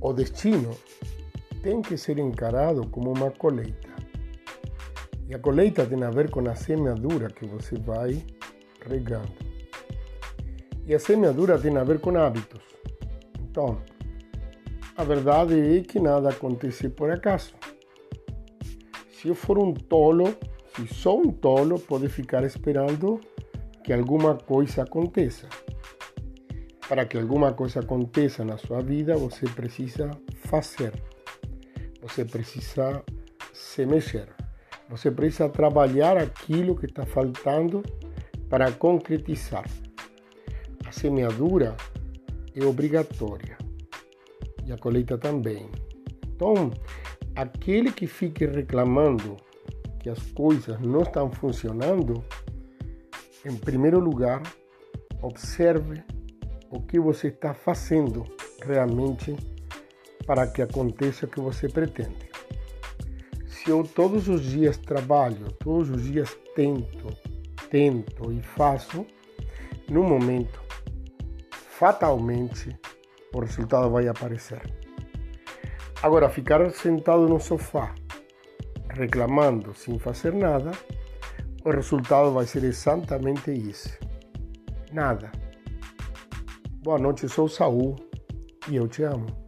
o destino tem que ser encarado como uma colheita. E a colheita tem a ver com a semeadura que você vai regando. E a semeadura tem a ver com hábitos. Então, a verdade é que nada acontece por acaso. Se eu for um tolo, se sou um tolo, pode ficar esperando que alguma coisa aconteça. Para que alguma coisa aconteça na sua vida, você precisa fazer. Você precisa se mexer. Você precisa trabalhar aquilo que está faltando para concretizar. A semeadura é obrigatória e a colheita também. Então, aquele que fique reclamando que as coisas não estão funcionando, em primeiro lugar, observe o que você está fazendo realmente para que aconteça o que você pretende. Se eu todos os dias trabalho, todos os dias tento, tento e faço, no momento, fatalmente, o resultado vai aparecer. Agora, ficar sentado no sofá, reclamando sem fazer nada, o resultado vai ser exatamente isso. Nada. Boa noite, sou Saul e eu te amo.